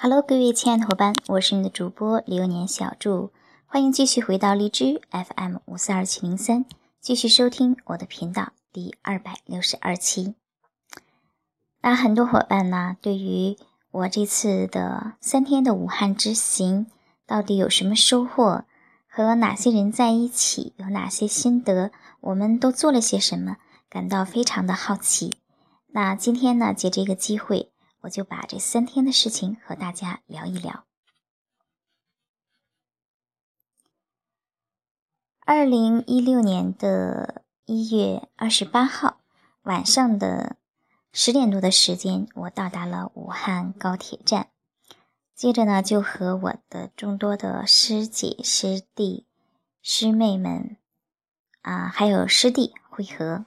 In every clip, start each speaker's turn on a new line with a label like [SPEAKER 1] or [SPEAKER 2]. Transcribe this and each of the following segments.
[SPEAKER 1] Hello，各位亲爱的伙伴，我是你的主播流年小祝，欢迎继续回到荔枝 FM 五四二七零三，继续收听我的频道第二百六十二期。那很多伙伴呢，对于我这次的三天的武汉之行，到底有什么收获？和哪些人在一起？有哪些心得？我们都做了些什么？感到非常的好奇。那今天呢，借这个机会。我就把这三天的事情和大家聊一聊。二零一六年的一月二十八号晚上的十点多的时间，我到达了武汉高铁站。接着呢，就和我的众多的师姐、师弟、师妹们啊，还有师弟会合。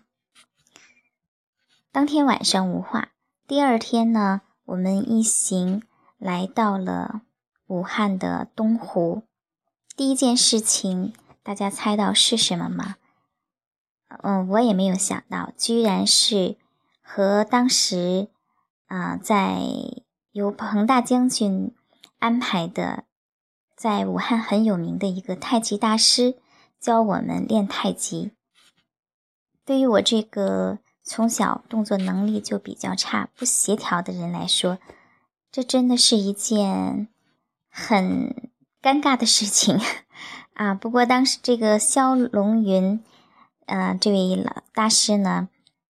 [SPEAKER 1] 当天晚上无话。第二天呢，我们一行来到了武汉的东湖。第一件事情，大家猜到是什么吗？嗯，我也没有想到，居然是和当时啊，在由彭大将军安排的，在武汉很有名的一个太极大师教我们练太极。对于我这个。从小动作能力就比较差、不协调的人来说，这真的是一件很尴尬的事情 啊！不过当时这个肖龙云，呃，这位老大师呢，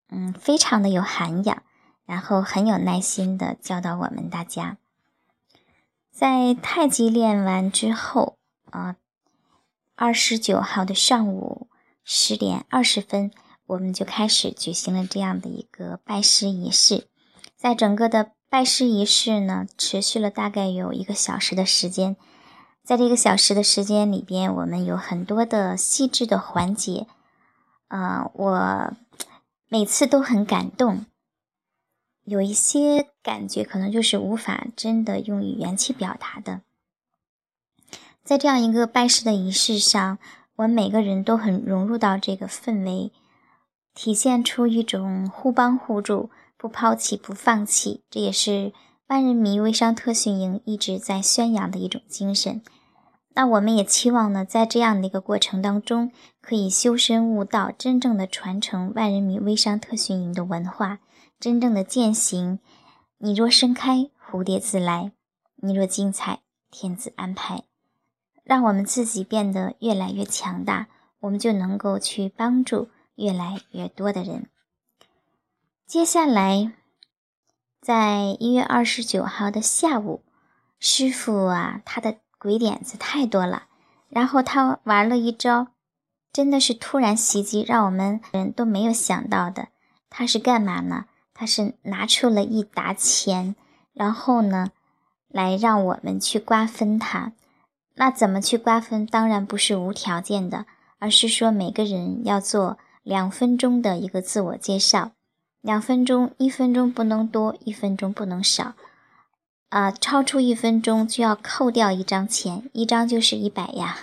[SPEAKER 1] 嗯，非常的有涵养，然后很有耐心的教导我们大家。在太极练完之后啊，二十九号的上午十点二十分。我们就开始举行了这样的一个拜师仪式，在整个的拜师仪式呢，持续了大概有一个小时的时间。在这个小时的时间里边，我们有很多的细致的环节，呃，我每次都很感动，有一些感觉可能就是无法真的用语言去表达的。在这样一个拜师的仪式上，我们每个人都很融入到这个氛围。体现出一种互帮互助、不抛弃、不放弃，这也是万人迷微商特训营一直在宣扬的一种精神。那我们也期望呢，在这样的一个过程当中，可以修身悟道，真正的传承万人迷微商特训营的文化，真正的践行。你若盛开，蝴蝶自来；你若精彩，天自安排。让我们自己变得越来越强大，我们就能够去帮助。越来越多的人。接下来，在一月二十九号的下午，师傅啊，他的鬼点子太多了。然后他玩了一招，真的是突然袭击，让我们人都没有想到的。他是干嘛呢？他是拿出了一沓钱，然后呢，来让我们去瓜分它。那怎么去瓜分？当然不是无条件的，而是说每个人要做。两分钟的一个自我介绍，两分钟，一分钟不能多，一分钟不能少，啊，超出一分钟就要扣掉一张钱，一张就是一百呀。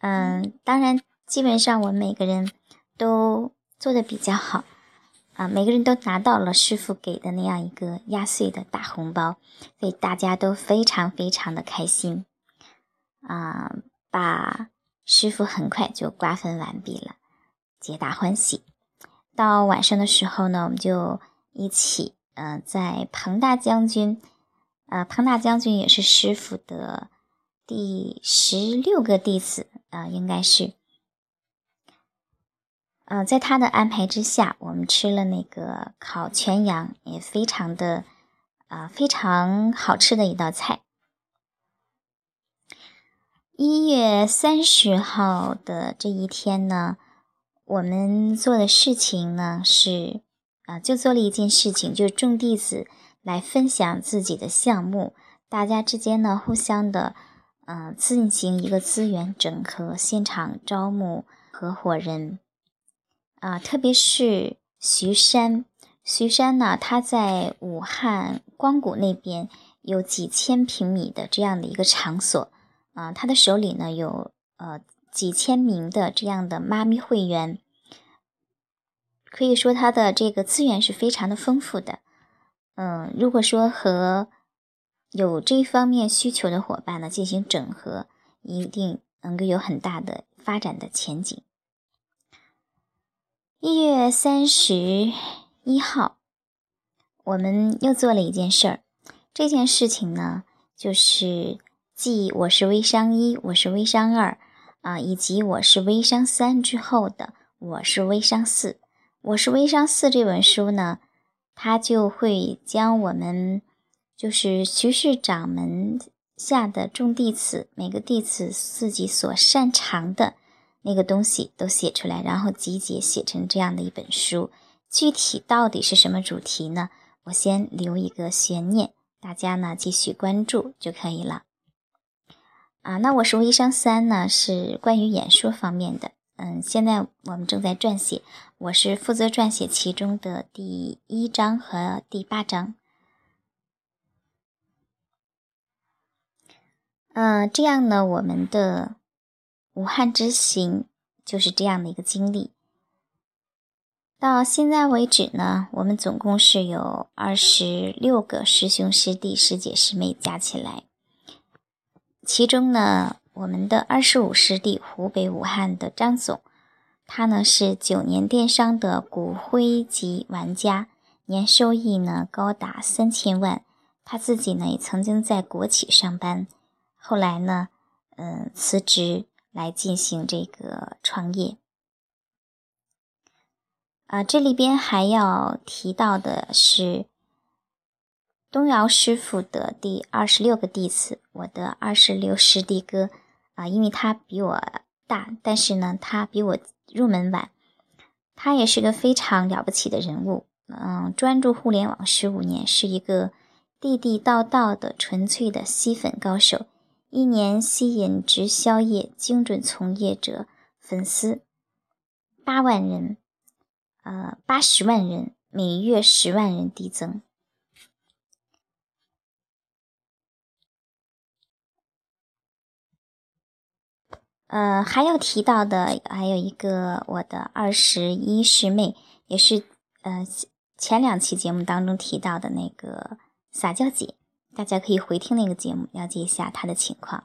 [SPEAKER 1] 嗯，当然，基本上我们每个人都做的比较好，啊，每个人都拿到了师傅给的那样一个压岁的大红包，所以大家都非常非常的开心，啊，把师傅很快就瓜分完毕了。皆大欢喜。到晚上的时候呢，我们就一起，嗯，在彭大将军，呃，彭大将军也是师傅的第十六个弟子，啊，应该是，呃，在他的安排之下，我们吃了那个烤全羊，也非常的，啊，非常好吃的一道菜。一月三十号的这一天呢。我们做的事情呢是，啊，就做了一件事情，就是众弟子来分享自己的项目，大家之间呢互相的，嗯，进行一个资源整合，现场招募合伙人，啊，特别是徐山，徐山呢，他在武汉光谷那边有几千平米的这样的一个场所，啊，他的手里呢有，呃。几千名的这样的妈咪会员，可以说他的这个资源是非常的丰富的。嗯，如果说和有这方面需求的伙伴呢进行整合，一定能够有很大的发展的前景。一月三十一号，我们又做了一件事儿。这件事情呢，就是继我是微商一，我是微商二啊，以及我是微商三之后的我是微商四。我是微商四这本书呢，它就会将我们就是徐氏掌门下的众弟子，每个弟子自己所擅长的。那个东西都写出来，然后集结写成这样的一本书。具体到底是什么主题呢？我先留一个悬念，大家呢继续关注就可以了。啊，那我是微商三呢，是关于演说方面的。嗯，现在我们正在撰写，我是负责撰写其中的第一章和第八章。嗯，这样呢，我们的。武汉之行就是这样的一个经历。到现在为止呢，我们总共是有二十六个师兄师弟师姐师妹加起来。其中呢，我们的二十五师弟湖北武汉的张总，他呢是九年电商的骨灰级玩家，年收益呢高达三千万。他自己呢也曾经在国企上班，后来呢，嗯，辞职。来进行这个创业，啊，这里边还要提到的是东尧师傅的第二十六个弟子，我的二十六师弟哥啊，因为他比我大，但是呢，他比我入门晚，他也是个非常了不起的人物，嗯，专注互联网十五年，是一个地地道道的纯粹的吸粉高手。一年吸引直销业精准从业者粉丝八万人，呃，八十万人，每月十万人递增。呃，还要提到的还有一个我的二十一师妹，也是呃前两期节目当中提到的那个撒娇姐。大家可以回听那个节目，了解一下她的情况。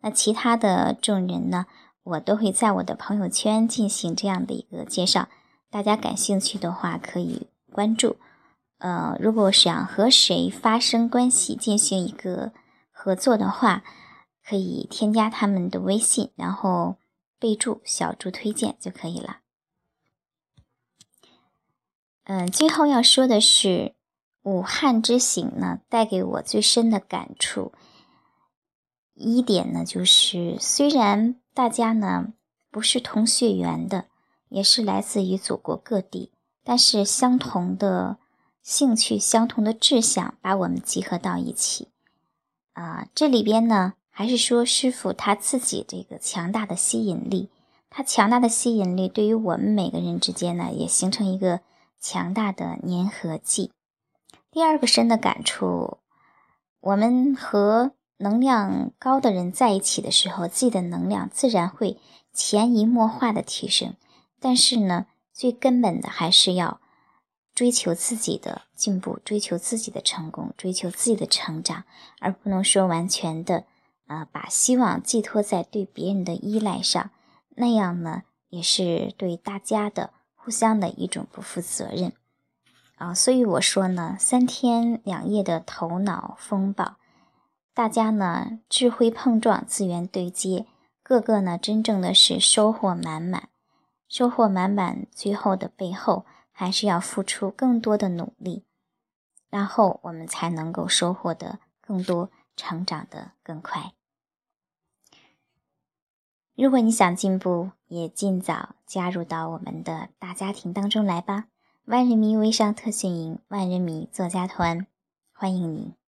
[SPEAKER 1] 那其他的众人呢，我都会在我的朋友圈进行这样的一个介绍。大家感兴趣的话，可以关注。呃，如果想和谁发生关系，进行一个合作的话，可以添加他们的微信，然后备注“小猪推荐”就可以了。嗯，最后要说的是。武汉之行呢，带给我最深的感触一点呢，就是虽然大家呢不是同血缘的，也是来自于祖国各地，但是相同的兴趣、相同的志向把我们集合到一起。啊，这里边呢，还是说师傅他自己这个强大的吸引力，他强大的吸引力对于我们每个人之间呢，也形成一个强大的粘合剂。第二个深的感触，我们和能量高的人在一起的时候，自己的能量自然会潜移默化的提升。但是呢，最根本的还是要追求自己的进步，追求自己的成功，追求自己的成长，而不能说完全的啊把希望寄托在对别人的依赖上，那样呢也是对大家的互相的一种不负责任。啊，所以我说呢，三天两夜的头脑风暴，大家呢智慧碰撞，资源对接，个个呢真正的是收获满满，收获满满。最后的背后，还是要付出更多的努力，然后我们才能够收获的更多，成长的更快。如果你想进步，也尽早加入到我们的大家庭当中来吧。万人迷微商特训营，万人迷作家团，欢迎你。